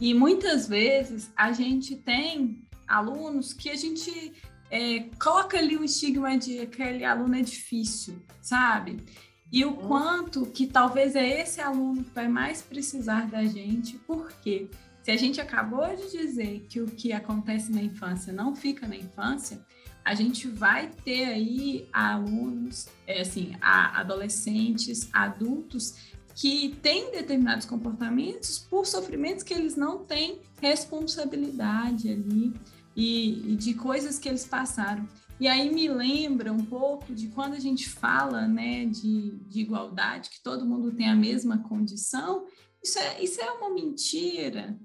[SPEAKER 1] e muitas vezes a gente tem alunos que a gente é, coloca ali o estigma de que aquele aluno é difícil, sabe? E o uhum. quanto que talvez é esse aluno que vai mais precisar da gente, porque se a gente acabou de dizer que o que acontece na infância não fica na infância, a gente vai ter aí alunos, é, assim, adolescentes, adultos que têm determinados comportamentos por sofrimentos que eles não têm responsabilidade ali e, e de coisas que eles passaram. E aí me lembra um pouco de quando a gente fala né, de, de igualdade, que todo mundo tem a mesma condição, isso é, isso é uma mentira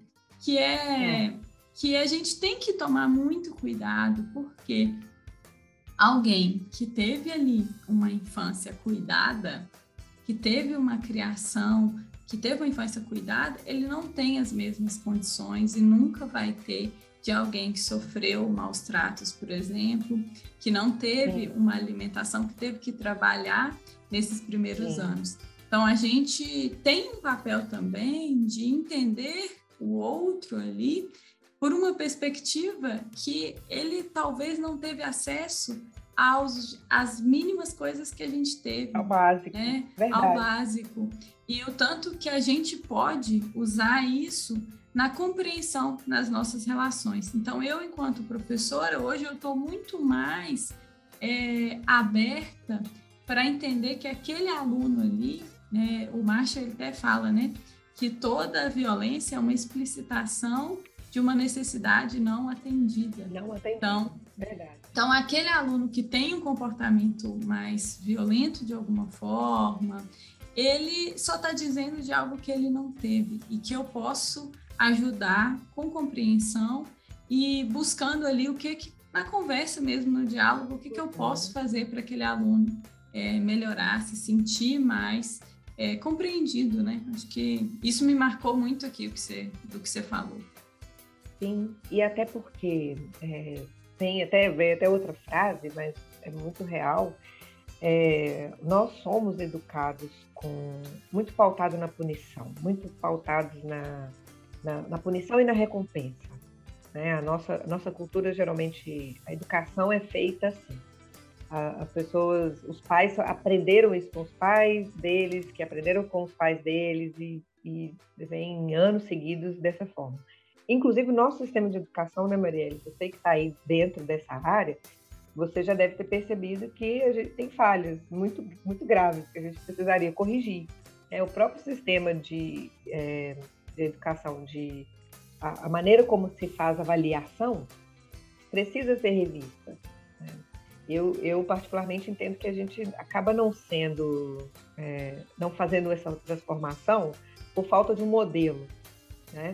[SPEAKER 1] que é, é, que a gente tem que tomar muito cuidado, porque alguém que teve ali uma infância cuidada, que teve uma criação, que teve uma infância cuidada, ele não tem as mesmas condições e nunca vai ter de alguém que sofreu maus tratos, por exemplo, que não teve Sim. uma alimentação, que teve que trabalhar nesses primeiros Sim. anos. Então, a gente tem um papel também de entender o outro ali por uma perspectiva que ele talvez não teve acesso aos, às mínimas coisas que a gente teve.
[SPEAKER 2] Ao básico. Né?
[SPEAKER 1] Ao básico. E o tanto que a gente pode usar isso na compreensão nas nossas relações. Então, eu, enquanto professora, hoje eu estou muito mais é, aberta para entender que aquele aluno ali, né, o Marshall até fala, né, que toda violência é uma explicitação de uma necessidade não atendida.
[SPEAKER 2] Não atendida.
[SPEAKER 1] Então,
[SPEAKER 2] Verdade.
[SPEAKER 1] então, aquele aluno que tem um comportamento mais violento de alguma forma, ele só está dizendo de algo que ele não teve e que eu posso ajudar com compreensão e buscando ali o que, que na conversa mesmo, no diálogo, o que, que eu posso fazer para aquele aluno é, melhorar, se sentir mais é, compreendido, né? Acho que isso me marcou muito aqui o que você, do que você falou.
[SPEAKER 2] E até porque é, tem até, vem até outra frase, mas é muito real. É, nós somos educados com muito pautado na punição, muito pautados na, na, na punição e na recompensa. Né? A nossa, nossa cultura geralmente, a educação é feita assim as pessoas, os pais aprenderam isso com os pais deles, que aprenderam com os pais deles e, e vem anos seguidos dessa forma. Inclusive, o nosso sistema de educação, né, Marielle? Você que está aí dentro dessa área, você já deve ter percebido que a gente tem falhas muito, muito graves que a gente precisaria corrigir. É, o próprio sistema de, é, de educação, de, a, a maneira como se faz avaliação, precisa ser revista. Eu, eu particularmente entendo que a gente acaba não sendo, é, não fazendo essa transformação por falta de um modelo, né?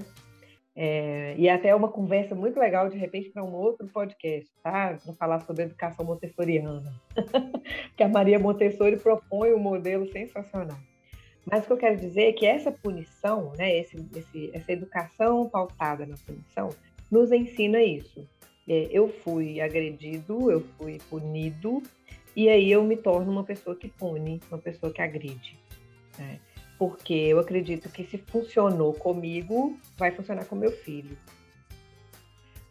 [SPEAKER 2] É, e até uma conversa muito legal, de repente, para um outro podcast, tá? Para falar sobre educação montessoriana. que a Maria Montessori propõe um modelo sensacional. Mas o que eu quero dizer é que essa punição, né, esse, esse, essa educação pautada na punição, nos ensina isso. É, eu fui agredido, eu fui punido, e aí eu me torno uma pessoa que pune, uma pessoa que agride. Né? Porque eu acredito que se funcionou comigo, vai funcionar com meu filho.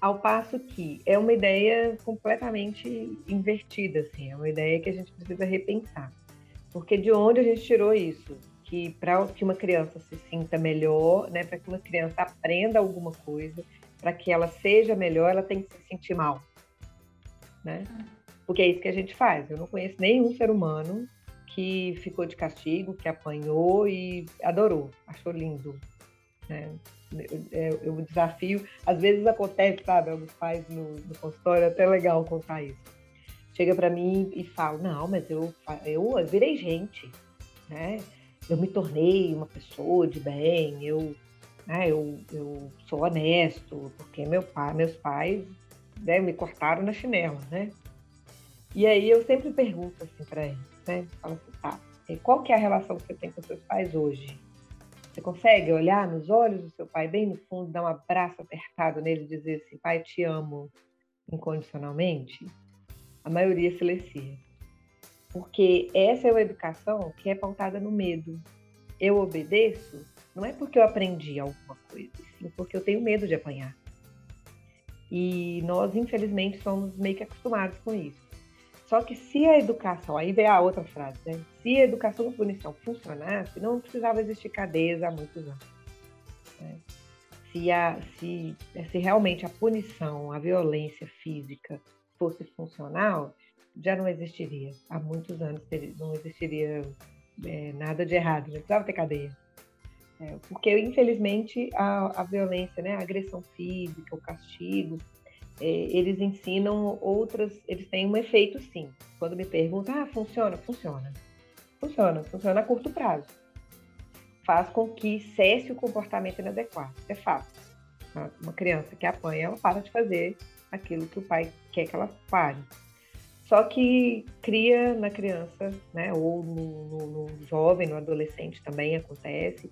[SPEAKER 2] Ao passo que é uma ideia completamente invertida, assim, é uma ideia que a gente precisa repensar. Porque de onde a gente tirou isso? Que para que uma criança se sinta melhor, né, para que uma criança aprenda alguma coisa, para que ela seja melhor, ela tem que se sentir mal. Né? Porque é isso que a gente faz. Eu não conheço nenhum ser humano que ficou de castigo, que apanhou e adorou, achou lindo. Né? Eu, eu, desafio, às vezes acontece, sabe, alguns pais no, no consultório, é até legal contar isso. chega para mim e fala: Não, mas eu, eu virei gente, né? Eu me tornei uma pessoa de bem, eu, né, eu, eu sou honesto, porque meu pai, meus pais né, me cortaram na chinela, né? E aí eu sempre pergunto assim para eles, né? Falo assim, tá, qual que é a relação que você tem com seus pais hoje? Você consegue olhar nos olhos do seu pai bem no fundo, dar um abraço apertado nele e dizer assim, pai, te amo incondicionalmente? A maioria silencia. Porque essa é uma educação que é pautada no medo. Eu obedeço não é porque eu aprendi alguma coisa, sim porque eu tenho medo de apanhar. E nós, infelizmente, somos meio que acostumados com isso. Só que se a educação, aí vem a outra frase, né? Se a educação e punição funcionasse, não precisava existir cadeias há muitos anos. Né? Se, a, se, se realmente a punição, a violência física fosse funcional, já não existiria. Há muitos anos não existiria é, nada de errado, não precisava ter cadeia. É, porque, infelizmente, a, a violência, né, a agressão física, o castigo, eles ensinam outras, eles têm um efeito sim. Quando me perguntam, ah, funciona? Funciona. Funciona, funciona a curto prazo. Faz com que cesse o comportamento inadequado. É fácil. Uma criança que apanha, ela para de fazer aquilo que o pai quer que ela pare. Só que cria na criança, né, ou no, no, no jovem, no adolescente também acontece,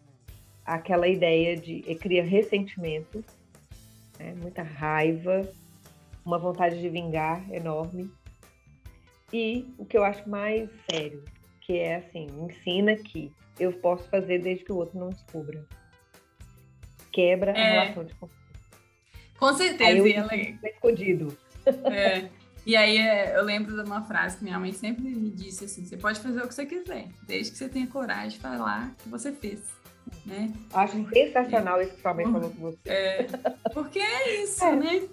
[SPEAKER 2] aquela ideia de cria ressentimento, né, muita raiva, uma vontade de vingar enorme. E o que eu acho mais sério, que é assim, ensina que eu posso fazer desde que o outro não descubra. Quebra é. a relação de confiança.
[SPEAKER 1] Com certeza. Aí
[SPEAKER 2] eu
[SPEAKER 1] e ela...
[SPEAKER 2] escondido.
[SPEAKER 1] É. E aí é, eu lembro de uma frase que minha mãe sempre me disse assim: você pode fazer o que você quiser, desde que você tenha coragem de falar que você fez. Né?
[SPEAKER 2] Acho sensacional isso que sua mãe falou com você.
[SPEAKER 1] É, porque é isso, é. né?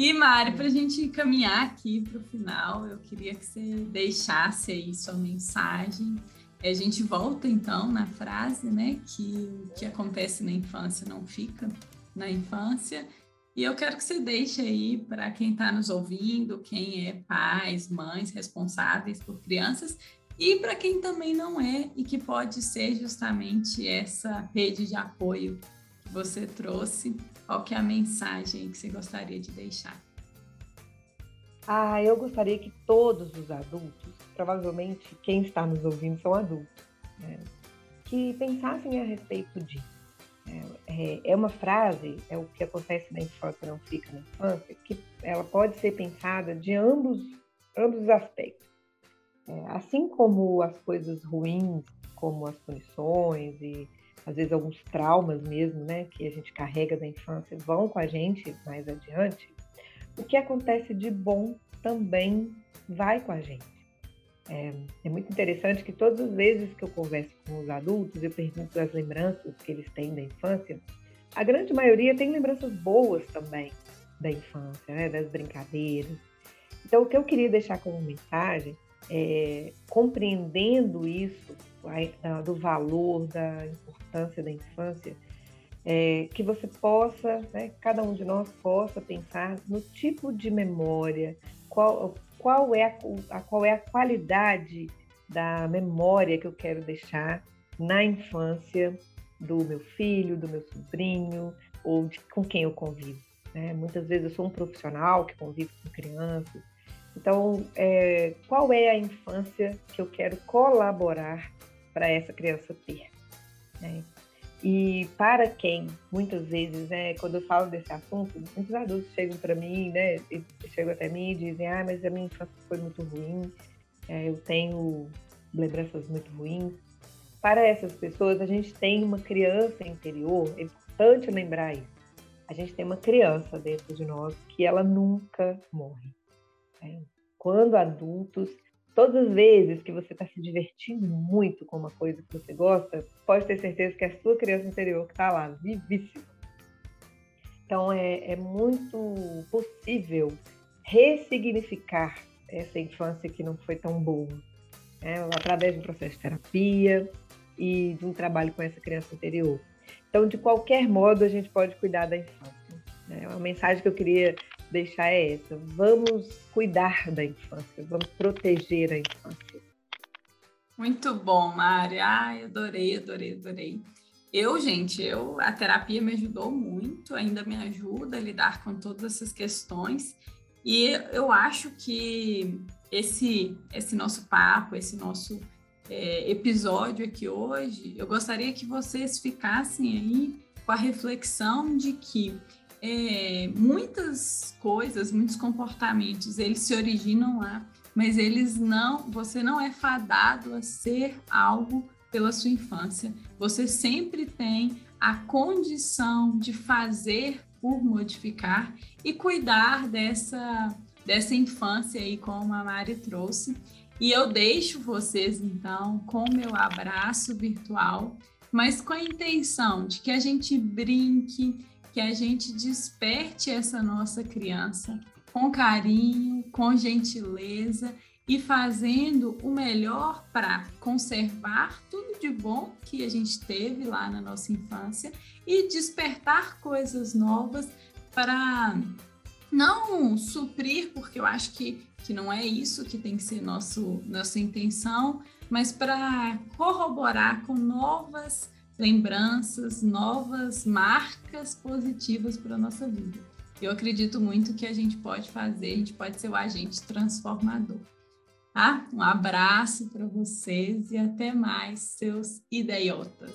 [SPEAKER 1] E Mari, para a gente caminhar aqui para o final, eu queria que você deixasse aí sua mensagem. A gente volta então na frase, né? Que o que acontece na infância não fica na infância. E eu quero que você deixe aí para quem está nos ouvindo, quem é pais, mães responsáveis por crianças e para quem também não é e que pode ser justamente essa rede de apoio você trouxe qual que é a mensagem que você gostaria de deixar?
[SPEAKER 2] Ah, eu gostaria que todos os adultos, provavelmente quem está nos ouvindo são adultos, né, que pensassem a respeito disso. É, é, é, uma frase, é o que acontece na infância não fica na infância, que ela pode ser pensada de ambos, ambos os aspectos. É, assim como as coisas ruins, como as punições e às vezes alguns traumas mesmo, né, que a gente carrega da infância vão com a gente mais adiante, o que acontece de bom também vai com a gente. É, é, muito interessante que todas as vezes que eu converso com os adultos, eu pergunto as lembranças que eles têm da infância, a grande maioria tem lembranças boas também da infância, né, das brincadeiras. Então, o que eu queria deixar como mensagem é, compreendendo isso, do valor, da importância da infância, é, que você possa, né, cada um de nós possa pensar no tipo de memória, qual, qual, é a, a, qual é a qualidade da memória que eu quero deixar na infância do meu filho, do meu sobrinho ou de, com quem eu convivo. Né? Muitas vezes eu sou um profissional que convive com crianças, então, é, qual é a infância que eu quero colaborar para essa criança ter? Né? E para quem, muitas vezes, né, quando eu falo desse assunto, muitos adultos chegam para mim, né, chegam até mim e dizem: Ah, mas a minha infância foi muito ruim, é, eu tenho lembranças muito ruins. Para essas pessoas, a gente tem uma criança interior, é importante lembrar isso. A gente tem uma criança dentro de nós que ela nunca morre. Né? Quando adultos, todas as vezes que você está se divertindo muito com uma coisa que você gosta, pode ter certeza que é a sua criança interior que está lá, vivíssima. Então é, é muito possível ressignificar essa infância que não foi tão boa, né? através de um processo de terapia e de um trabalho com essa criança interior. Então, de qualquer modo, a gente pode cuidar da infância. Né? É uma mensagem que eu queria deixar é essa: vamos cuidar da infância, vamos proteger a infância.
[SPEAKER 1] Muito bom, Mari. Ai, adorei, adorei, adorei. Eu, gente, eu a terapia me ajudou muito, ainda me ajuda a lidar com todas essas questões. E eu acho que esse esse nosso papo, esse nosso é, episódio aqui hoje, eu gostaria que vocês ficassem aí com a reflexão de que é, muitas coisas, muitos comportamentos, eles se originam lá, mas eles não, você não é fadado a ser algo pela sua infância. Você sempre tem a condição de fazer por modificar e cuidar dessa, dessa infância aí, como a Mari trouxe. E eu deixo vocês, então, com meu abraço virtual, mas com a intenção de que a gente brinque, que a gente desperte essa nossa criança com carinho, com gentileza e fazendo o melhor para conservar tudo de bom que a gente teve lá na nossa infância e despertar coisas novas para não suprir, porque eu acho que, que não é isso que tem que ser nosso, nossa intenção, mas para corroborar com novas lembranças, novas marcas positivas para a nossa vida. Eu acredito muito que a gente pode fazer, a gente pode ser o agente transformador. Tá? Um abraço para vocês e até mais, seus idiotas.